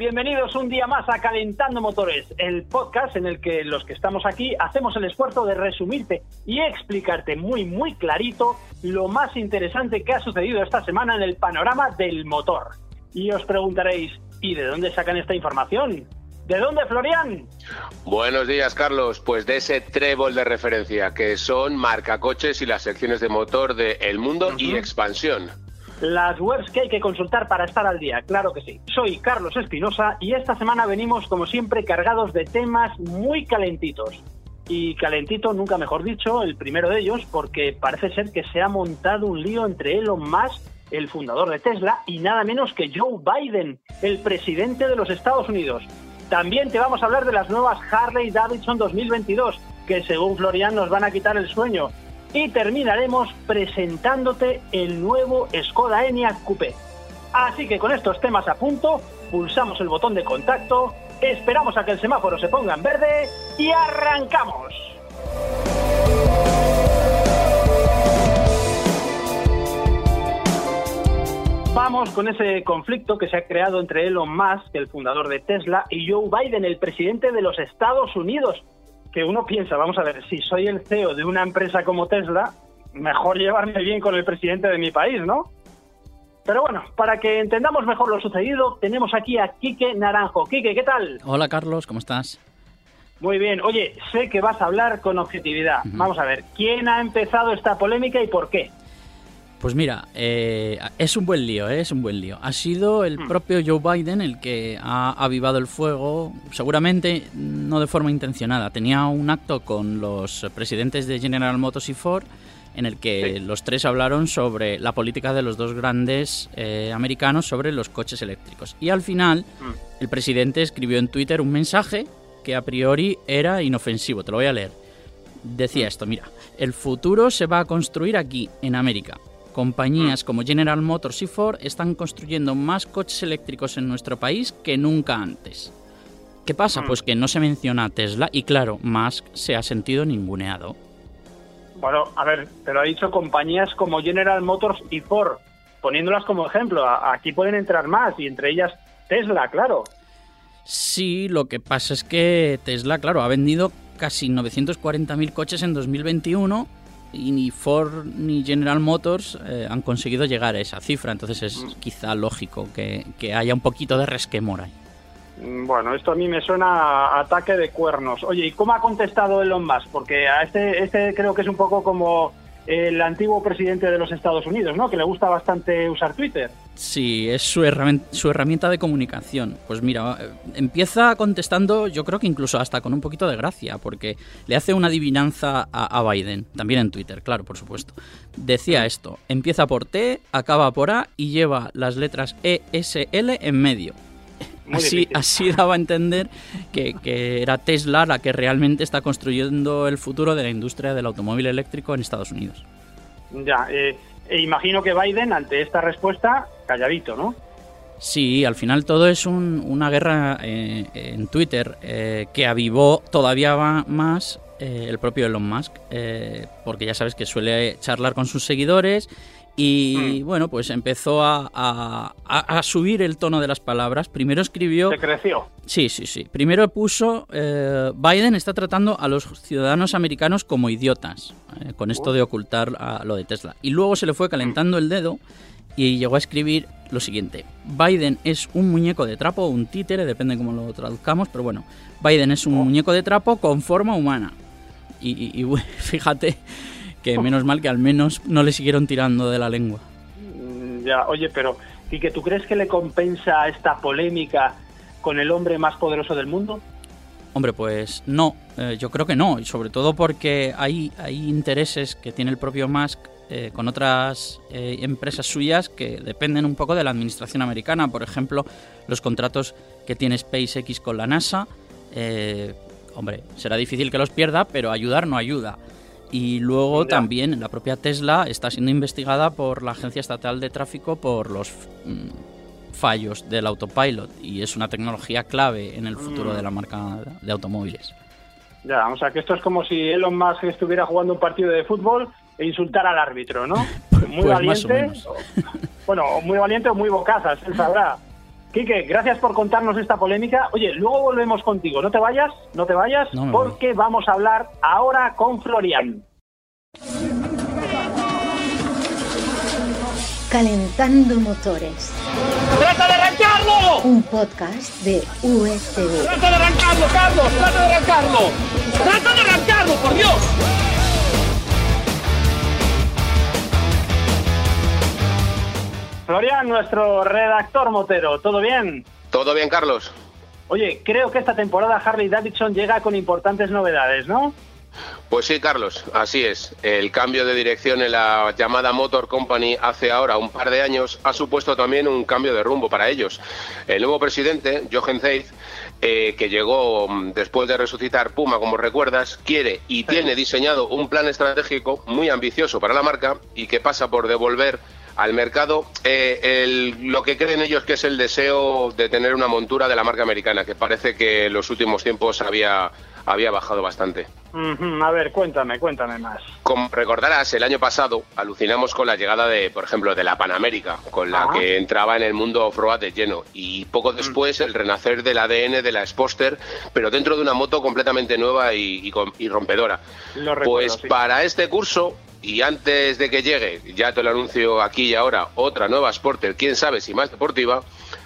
Bienvenidos un día más a Calentando Motores, el podcast en el que los que estamos aquí hacemos el esfuerzo de resumirte y explicarte muy muy clarito lo más interesante que ha sucedido esta semana en el panorama del motor. Y os preguntaréis, ¿y de dónde sacan esta información? ¿De dónde, Florian? Buenos días, Carlos. Pues de ese trébol de referencia que son marcacoches y las secciones de motor de El Mundo y Expansión. Las webs que hay que consultar para estar al día, claro que sí. Soy Carlos Espinosa y esta semana venimos, como siempre, cargados de temas muy calentitos. Y calentito, nunca mejor dicho, el primero de ellos, porque parece ser que se ha montado un lío entre Elon Musk, el fundador de Tesla, y nada menos que Joe Biden, el presidente de los Estados Unidos. También te vamos a hablar de las nuevas Harley Davidson 2022, que según Florian nos van a quitar el sueño. Y terminaremos presentándote el nuevo Skoda Enyaq Coupé. Así que con estos temas a punto, pulsamos el botón de contacto, esperamos a que el semáforo se ponga en verde y arrancamos. Vamos con ese conflicto que se ha creado entre Elon Musk, el fundador de Tesla, y Joe Biden, el presidente de los Estados Unidos. Que uno piensa, vamos a ver, si soy el CEO de una empresa como Tesla, mejor llevarme bien con el presidente de mi país, ¿no? Pero bueno, para que entendamos mejor lo sucedido, tenemos aquí a Quique Naranjo. Quique, ¿qué tal? Hola Carlos, ¿cómo estás? Muy bien. Oye, sé que vas a hablar con objetividad. Vamos a ver, ¿quién ha empezado esta polémica y por qué? Pues mira, eh, es un buen lío, eh, es un buen lío. Ha sido el propio Joe Biden el que ha avivado el fuego, seguramente no de forma intencionada. Tenía un acto con los presidentes de General Motors y Ford en el que Sí. los tres hablaron sobre la política de los dos grandes eh, americanos sobre los coches eléctricos. Y al final, Mm. el presidente escribió en Twitter un mensaje que a priori era inofensivo. Te lo voy a leer. Decía esto, mira, el futuro se va a construir aquí, en América. Compañías como General Motors y Ford están construyendo más coches eléctricos en nuestro país que nunca antes. ¿Qué pasa? Mm. Pues que no se menciona a Tesla y claro, Musk se ha sentido ninguneado. Bueno, a ver, pero ha dicho compañías como General Motors y Ford, poniéndolas como ejemplo. Aquí pueden entrar más y entre ellas Tesla, claro. Sí, lo que pasa es que Tesla, claro, ha vendido casi 940.000 coches en 2021 y ni Ford ni General Motors eh, han conseguido llegar a esa cifra. Entonces es quizá lógico que, que haya un poquito de resquemor ahí. Mm, Bueno, esto a mí me suena a ataque de cuernos. Oye, ¿y cómo ha contestado Elon Musk? Porque a este, este creo que es un poco como el antiguo presidente de los Estados Unidos, ¿no? Que le gusta bastante usar Twitter. Sí, es su herramienta, de comunicación. Pues mira, eh, empieza contestando, yo creo que incluso hasta con un poquito de gracia, porque le hace una adivinanza a, a Biden, también en Twitter, claro, por supuesto. Decía esto, empieza por T, acaba por A y lleva las letras E, S, L en medio. Muy Así, difícil. así daba a entender que, que era Tesla la que realmente está construyendo el futuro de la industria del automóvil eléctrico en Estados Unidos. Ya, eh, e imagino que Biden, ante esta respuesta, calladito, ¿no? Sí, al final todo es un- una guerra eh, en Twitter eh, que avivó todavía más el propio Elon Musk, porque ya sabes que suele charlar con sus seguidores y bueno, pues empezó a, a- a- a subir el tono de las palabras. Primero escribió... Se creció. Sí, sí, sí. Primero puso, eh, Biden está tratando a los ciudadanos americanos como idiotas, eh, con esto de ocultar a lo de Tesla. Y luego se le fue calentando el dedo y llegó a escribir lo siguiente. Biden es un muñeco de trapo, un títere, depende cómo lo traduzcamos, pero bueno, Biden es un muñeco de trapo con forma humana. Y, y- y, bueno, fíjate que menos mal que al menos no le siguieron tirando de la lengua. Mm, Ya, oye, pero ¿y que tú crees que le compensa esta polémica con el hombre más poderoso del mundo? Hombre, pues no, eh, yo creo que no, y sobre todo porque hay, hay intereses que tiene el propio Musk eh, con otras eh, empresas suyas que dependen un poco de la administración americana. Por ejemplo, los contratos que tiene SpaceX con la NASA. eh, hombre, será difícil que los pierda, pero ayudar no ayuda. Y luego también la propia Tesla está siendo investigada por la Agencia Estatal de Tráfico por los mm, fallos del autopilot y es una tecnología clave en el futuro Mm. de la marca de automóviles. Ya, o sea que esto es como si Elon Musk estuviera jugando un partido de fútbol e insultara al árbitro, ¿no? Muy Pues o valiente. menos. Bueno, o muy valiente o muy bocazas, él sabrá. Quique, gracias por contarnos esta polémica. Oye, luego volvemos contigo. No te vayas, no te vayas, No me voy. porque vamos a hablar ahora con Florian. Calentando motores. ¡Trata de arrancarlo! Un podcast de USV. ¡Trata de arrancarlo, Carlos! ¡Trata de arrancarlo! Florian, nuestro redactor motero, ¿todo bien? ¿Todo bien, Carlos? Oye, creo que esta temporada Harley Davidson llega con importantes novedades, ¿no? Pues sí, Carlos, así es. El cambio de dirección en la llamada Motor Company hace ahora un par de años ha supuesto también un cambio de rumbo para ellos. El nuevo presidente, Jochen Zeid, eh, que llegó mm, después de resucitar Puma, como recuerdas, quiere y tiene diseñado un plan estratégico muy ambicioso para la marca y que pasa por devolver al mercado eh, el- lo que creen ellos que es el deseo de tener una montura de la marca americana, que parece que en los últimos tiempos había, había bajado bastante. A ver, cuéntame, cuéntame más. Como recordarás, el año pasado alucinamos con la llegada de, por ejemplo, de la Panamérica, con la Ajá. que entraba en el mundo off-road de lleno. Y poco después el renacer del ADN de la Sposter, pero dentro de una moto completamente nueva y, y con- y rompedora. Lo recuerdo, pues sí. para este curso, y antes de que llegue, ya te lo anuncio aquí y ahora, otra nueva Sporter, quién sabe si más deportiva,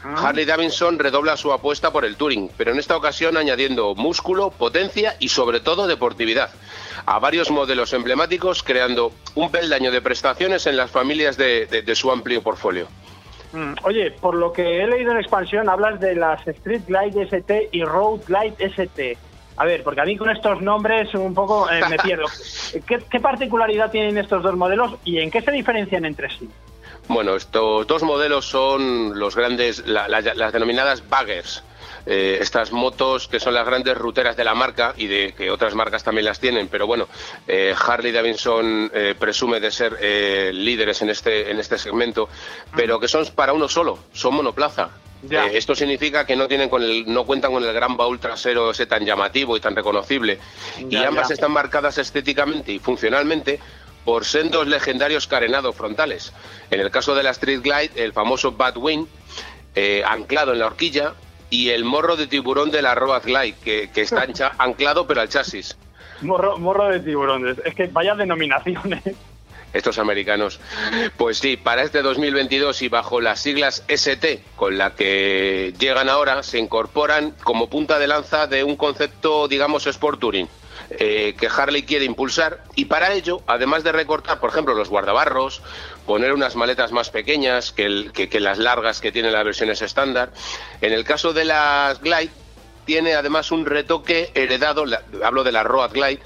Ah. Harley Davidson redobla su apuesta por el Touring, pero en esta ocasión añadiendo músculo, potencia y sobre todo deportividad a varios modelos emblemáticos, creando un peldaño de prestaciones en las familias de, de- de su amplio portfolio. Mm, Oye, por lo que he leído en expansión, hablas de las Street Glide ST y Road Glide ST. A ver, porque a mí con estos nombres un poco eh, me pierdo. ¿Qué, qué particularidad tienen estos dos modelos y en qué se diferencian entre sí? Bueno, estos dos modelos son los grandes, la- la- las denominadas baggers. Eh, estas motos que son las grandes ruteras de la marca y de que otras marcas también las tienen, pero bueno, eh, Harley Davidson eh, presume de ser eh, líderes en este en este segmento, pero que son para uno solo, son monoplaza. Ya. Eh, esto significa que no tienen con el, no cuentan con el gran baúl trasero ese tan llamativo y tan reconocible. y ambas ya. están marcadas estéticamente y funcionalmente por sendos legendarios carenados frontales. En el caso de la Street Glide, el famoso Batwing, eh, anclado en la horquilla, y el morro de tiburón de la Road Glide, que, que está ancha- anclado pero al chasis. Morro, morro de tiburones. Es que vaya denominaciones. Estos americanos. Pues sí, para este 2022 y bajo las siglas ST, con la que llegan ahora, se incorporan como punta de lanza de un concepto, digamos, Sport Touring. eh, que Harley quiere impulsar y para ello, además de recortar, por ejemplo, los guardabarros, poner unas maletas más pequeñas que, el- que- las largas que tienen las versiones estándar, en el caso de las Glide, tiene además un retoque heredado, hablo de la Road Glide,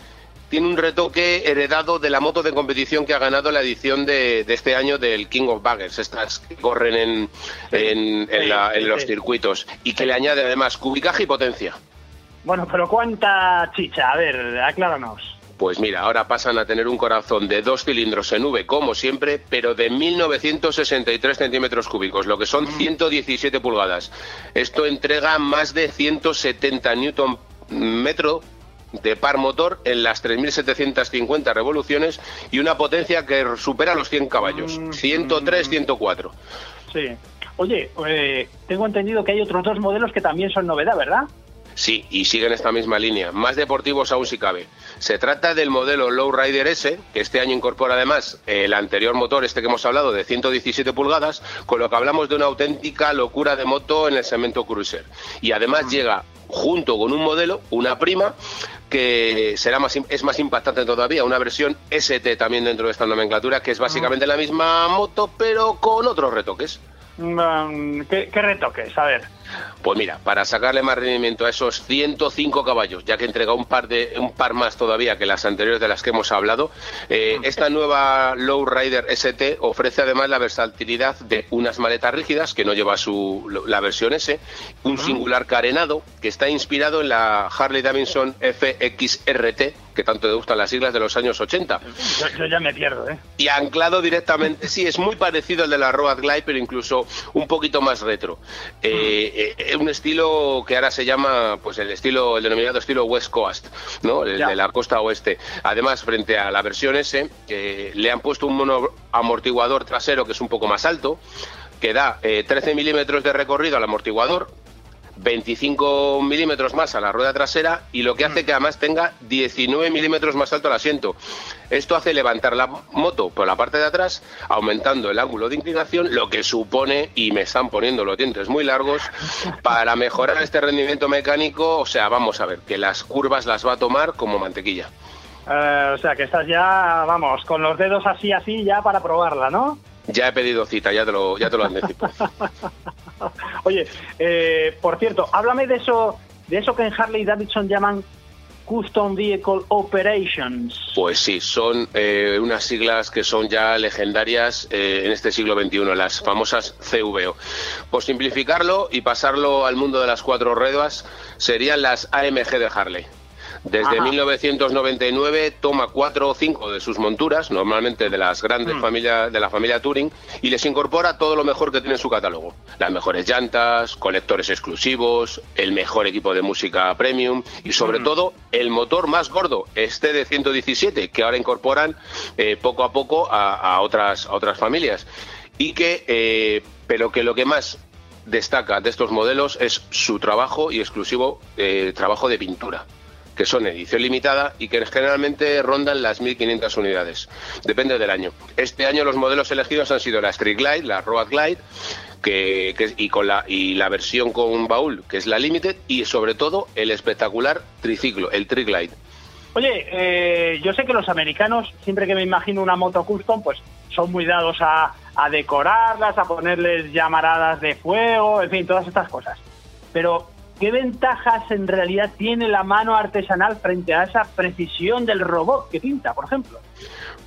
tiene un retoque heredado de la moto de competición que ha ganado la edición de, de este año del King of Baggers, estas que corren en, en- en la- en los circuitos, y que le añade además cubicaje y potencia. Bueno, pero ¿cuánta chicha? A ver, acláranos. Pues mira, ahora pasan a tener un corazón de dos cilindros en V, como siempre, pero de 1963 centímetros cúbicos, lo que son 117 pulgadas. Esto entrega más de 170 newton metro de par motor en las 3.750 revoluciones y una potencia que supera los 100 caballos, 103, 104. Sí. Oye, eh, tengo entendido que hay otros dos modelos que también son novedad, ¿verdad? Sí, y siguen esta misma línea, más deportivos aún si cabe. Se trata del modelo Lowrider S, que este año incorpora además el anterior motor, este que hemos hablado, de 117 pulgadas, con lo que hablamos de una auténtica locura de moto en el segmento cruiser. Y además llega junto con un modelo, una prima, que será más, es más impactante todavía, una versión ST también dentro de esta nomenclatura, que es básicamente la misma moto, pero con otros retoques. Mm, ¿qué, ¿Qué retoques? A ver. Pues mira, para sacarle más rendimiento a esos 105 caballos, ya que entrega un par de un par más todavía que las anteriores de las que hemos hablado, eh, esta nueva Lowrider ST ofrece además la versatilidad de unas maletas rígidas que no lleva su la versión S, un singular carenado que está inspirado en la Harley Davidson FXRT que tanto te gustan las siglas de los años 80. Yo, ya me pierdo, ¿eh? Y anclado directamente, sí, es muy parecido al de la Road Glide, pero incluso un poquito más retro. Eh, eh, un estilo que ahora se llama, pues el estilo, el denominado estilo West Coast, ¿no? El de la costa oeste. Además, frente a la versión S, le han puesto un mono amortiguador trasero que es un poco más alto, que da 13 milímetros de recorrido al amortiguador, 25 milímetros más a la rueda trasera y lo que hace mm. que además tenga 19 milímetros más alto el asiento. Esto hace levantar la moto por la parte de atrás, aumentando el ángulo de inclinación, lo que supone, y me están poniendo los dientes muy largos, para mejorar este rendimiento mecánico, o sea, vamos a ver, que las curvas las va a tomar como mantequilla. Eh, o sea, que estás ya, vamos, con los dedos así, así, ya para probarla, ¿no? Ya he pedido cita, ya te lo, ya te lo anticipo. Oye, eh, por cierto, háblame de eso, de eso que en Harley Davidson llaman Custom Vehicle Operations. Pues sí, son eh, unas siglas que son ya legendarias eh, en este siglo XXI, las famosas CVO. Por simplificarlo y pasarlo al mundo de las cuatro ruedas, serían las AMG de Harley. Desde 1999 toma cuatro o cinco de sus monturas, normalmente de las grandes mm. familias de la familia Touring, y les incorpora todo lo mejor que tiene en su catálogo. Las mejores llantas, colectores exclusivos, el mejor equipo de música premium y sobre mm. todo el motor más gordo, este de 117, que ahora incorporan eh, poco a poco a, otras, otras familias. Y que, eh, pero que lo que más destaca de estos modelos es su trabajo y exclusivo eh, trabajo de pintura que son edición limitada y que generalmente rondan las 1.500 unidades. Depende del año. Este año los modelos elegidos han sido la Street Glide, la Road Glide, que, y con la y la versión con baúl, que es la Limited, y sobre todo el espectacular triciclo, el Tri Glide. Oye, eh, yo sé que los americanos, siempre que me imagino una moto custom, pues son muy dados a decorarlas, a ponerles llamaradas de fuego, en fin, todas estas cosas. Pero ¿Qué ventajas en realidad tiene la mano artesanal frente a esa precisión del robot que pinta, por ejemplo?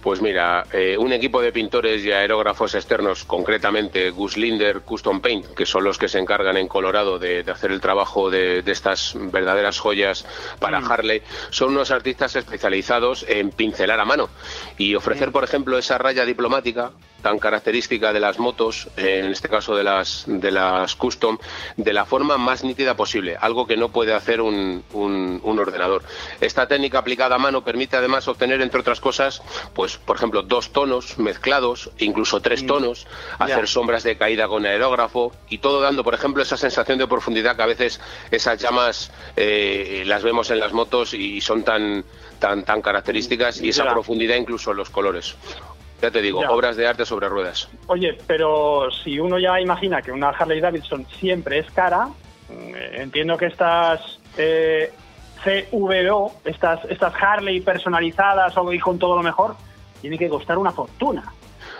Pues mira, eh, un equipo de pintores y aerógrafos externos, concretamente Gus Linder Custom Paint, que son los que se encargan en Colorado de, hacer el trabajo de, estas verdaderas joyas para mm. Harley, son unos artistas especializados en pincelar a mano y ofrecer, por ejemplo, esa raya diplomática tan característica de las motos, en este caso de las, de las custom, de la forma más nítida posible, algo que no puede hacer un, un, un ordenador. Esta técnica aplicada a mano permite además obtener, entre otras cosas, pues pues, por ejemplo, dos tonos mezclados, incluso tres mm. tonos, hacer sombras de caída con aerógrafo y todo dando, por ejemplo, esa sensación de profundidad que a veces esas llamas eh, las vemos en las motos y son tan, tan, tan características y esa profundidad incluso en los colores. Ya te digo, obras de arte sobre ruedas. Oye, pero si uno ya imagina que una Harley Davidson siempre es cara, mm, entiendo que estas eh, CVO, estas, estas Harley personalizadas o y con todo lo mejor, tiene que costar una fortuna.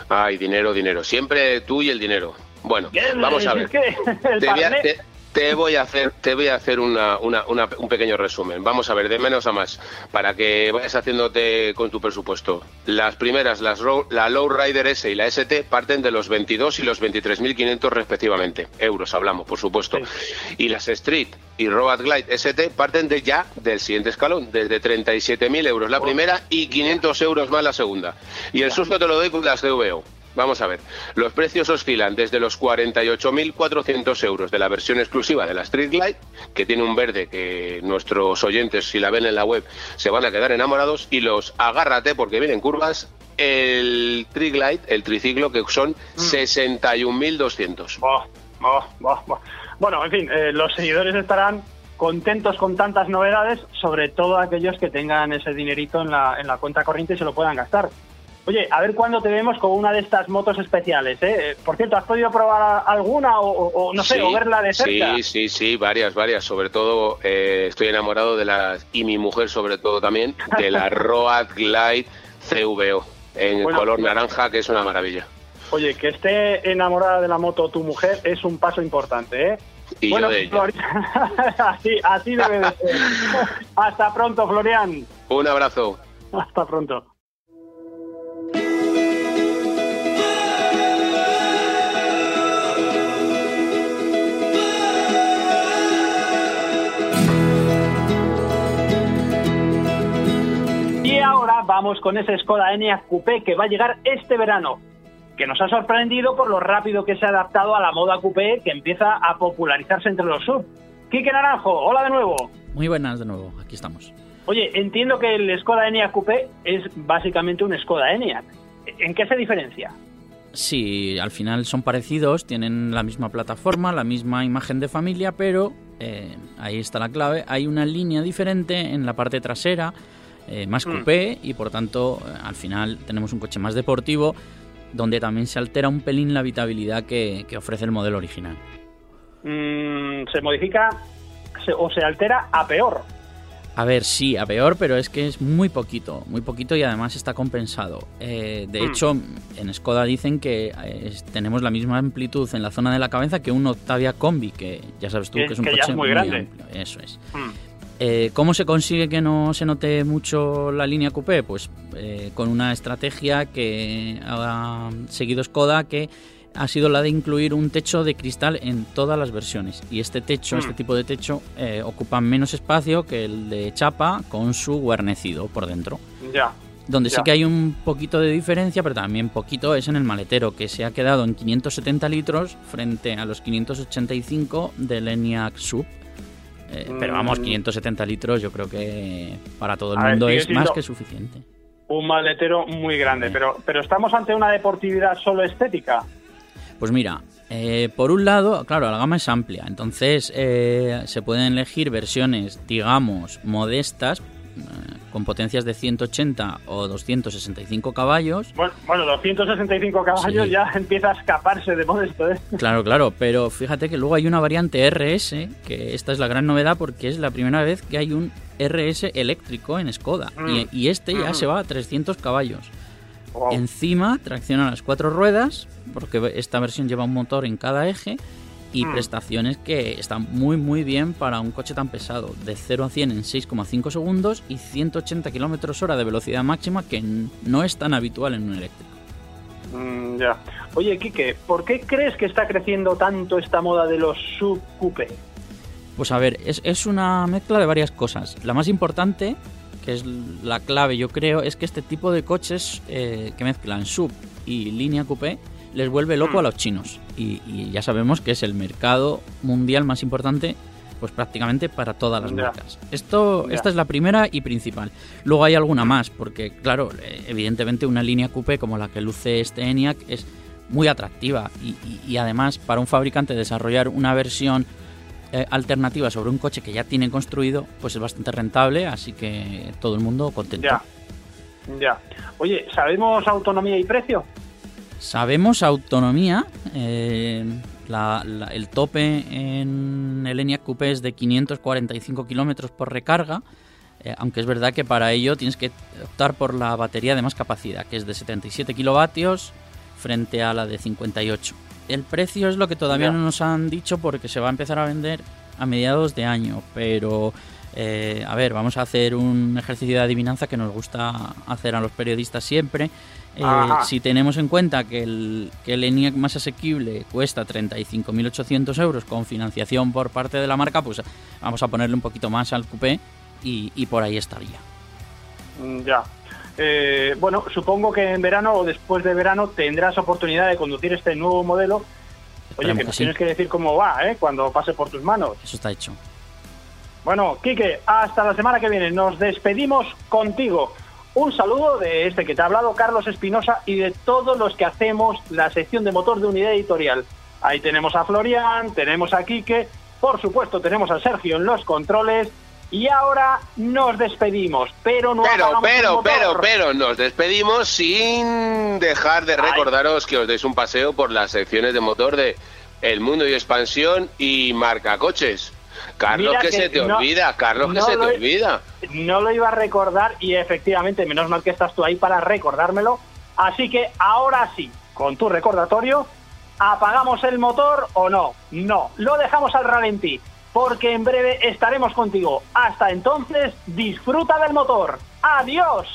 Ay, dinero, dinero. Siempre tú y el dinero. Bueno, vamos a ver. te, voy a hacer, te voy a hacer una, un pequeño resumen. Vamos a ver, de menos a más, para que vayas haciéndote con tu presupuesto. Las primeras, las la Lowrider S y la ST, parten de los 22 y los 23.500 respectivamente. Euros hablamos, por supuesto. Y las Street y Road Glide ST parten de ya del siguiente escalón, desde 37.000 euros la oh. primera y 500 euros más la segunda. Y el susto te lo doy con las CVO. Vamos a ver, los precios oscilan desde los 48.400 euros de la versión exclusiva de la Street Glide, que tiene un verde que nuestros oyentes, si la ven en la web, se van a quedar enamorados, y los agárrate porque vienen curvas, el Tri Glide, el triciclo, que son 61.200. Mm. Bueno, en fin, eh, los seguidores estarán contentos con tantas novedades, sobre todo aquellos que tengan ese dinerito en la, en la cuenta corriente y se lo puedan gastar. Oye, a ver cuándo te vemos con una de estas motos especiales, ¿eh? Por cierto, ¿has podido probar alguna o, no sé, o verla de cerca? Sí, sí, sí, varias, varias. Sobre todo eh, estoy enamorado de las, y mi mujer sobre todo también, de la Road Glide CVO en color naranja, que es una maravilla. Oye, que esté enamorada de la moto tu mujer es un paso importante, ¿eh? bueno, así, así debe de ser. Hasta pronto, Florian. Un abrazo. Hasta pronto. Vamos con ese Skoda Enyaq Coupé que va a llegar este verano, que nos ha sorprendido por lo rápido que se ha adaptado a la moda Coupé que empieza a popularizarse entre los sub. Quique Naranjo, hola de nuevo. Muy buenas de nuevo, aquí estamos. Oye, entiendo que el Skoda Enyaq Coupé es básicamente un Skoda Enyaq. ¿En qué se diferencia? Sí, al final son parecidos, tienen la misma plataforma, la misma imagen de familia, pero eh, ahí está la clave. Hay una línea diferente en la parte trasera, eh, más Mm. coupé, y por tanto, eh, al final tenemos un coche más deportivo, donde también se altera un pelín la habitabilidad que, que ofrece el modelo original. Mm, se modifica se- o se altera a peor. A ver, sí, a peor, pero es que es muy poquito, muy poquito y además está compensado. Eh, de Mm. hecho, en Skoda dicen que es- tenemos la misma amplitud en la zona de la cabeza que un Octavia Combi, que ya sabes tú Que- que es un que ya coche es muy grande. amplio. Eso es. Mm. Eh, ¿Cómo se consigue que no se note mucho la línea coupé? Pues eh, con una estrategia que ha seguido Skoda que ha sido la de incluir un techo de cristal en todas las versiones. Y este techo, Mm. este tipo de techo, eh, ocupa menos espacio que el de chapa con su guarnecido por dentro. Ya. Donde sí que hay un poquito de diferencia, pero también poquito es en el maletero, que se ha quedado en 570 litros frente a los 585 del ENIAC Sub. Eh, pero vamos, Mm. 570 litros yo creo que para todo el A mundo es más que suficiente. Un maletero muy grande, Sí. pero, pero estamos ante una deportividad solo estética. Pues mira, eh, por un lado, claro, la gama es amplia, entonces eh, se pueden elegir versiones, digamos, modestas, eh, con potencias de 180 o 265 caballos. Bueno, bueno 265 caballos Sí. ya empieza a escaparse de modesto, ¿eh? Claro, claro, pero fíjate que luego hay una variante RS, que esta es la gran novedad porque es la primera vez que hay un RS eléctrico en Skoda. Mm. Y, y este ya Mm. se va a 300 caballos. Wow. Encima tracciona las cuatro ruedas, porque esta versión lleva un motor en cada eje y Mm. prestaciones que están muy muy bien para un coche tan pesado, de 0 a 100 en 6,5 segundos y 180 kilómetros hora de velocidad máxima que no es tan habitual en un eléctrico. Mm, ya. Oye, Quique, ¿por qué crees que está creciendo tanto esta moda de los sub coupé? Pues a ver, es, es una mezcla de varias cosas. La más importante, que es la clave yo creo, es que este tipo de coches eh, que mezclan sub y línea coupé les vuelve loco a los chinos. Y, y ya sabemos que es el mercado mundial más importante pues prácticamente para todas las marcas. Esto, esta es la primera y principal. Luego hay alguna más, porque claro, eh, evidentemente una línea coupé como la que luce este ENIAC es muy atractiva y, y- y además para un fabricante desarrollar una versión eh, alternativa sobre un coche que ya tiene construido, pues es bastante rentable, así que todo el mundo contento. Ya. Ya. Oye, ¿sabemos autonomía y precio? Sabemos autonomía, eh, la- la- el tope en el ENIAC Coupé es de 545 kilómetros por recarga, eh, aunque es verdad que para ello tienes que optar por la batería de más capacidad, que es de 77 kilovatios frente a la de 58. El precio es lo que todavía no nos han dicho porque se va a empezar a vender a mediados de año, pero eh, a ver, vamos a hacer un ejercicio de adivinanza que nos gusta hacer a los periodistas siempre. Eh, si tenemos en cuenta que el, que el ENIAC más asequible cuesta 35.800 euros con financiación por parte de la marca, pues vamos a ponerle un poquito más al coupé y, y por ahí estaría. Mm, Ya. Eh, bueno, supongo que en verano o después de verano tendrás oportunidad de conducir este nuevo modelo. Oye, que que nos sí. tienes que decir cómo va, ¿eh? Cuando pase por tus manos. Eso está hecho. Bueno, Quique, hasta la semana que viene. Nos despedimos contigo. Un saludo de este que te ha hablado, Carlos Espinosa, y de todos los que hacemos la sección de motor de unidad editorial. Ahí tenemos a Florian, tenemos a Quique, por supuesto tenemos a Sergio en los controles. Y ahora nos despedimos, pero no Pero, pero, pero, pero, nos despedimos sin dejar de Ay. recordaros que os deis un paseo por las secciones de motor de El Mundo y Expansión y Marca Coches. Carlos, que, que se te no- olvida, Carlos, que no se te lo olvida. No lo iba a recordar y efectivamente, menos mal que estás tú ahí para recordármelo. Así que ahora sí, con tu recordatorio, ¿apagamos el motor o no? No, lo dejamos al ralentí, porque en breve estaremos contigo. Hasta entonces, disfruta del motor. ¡Adiós!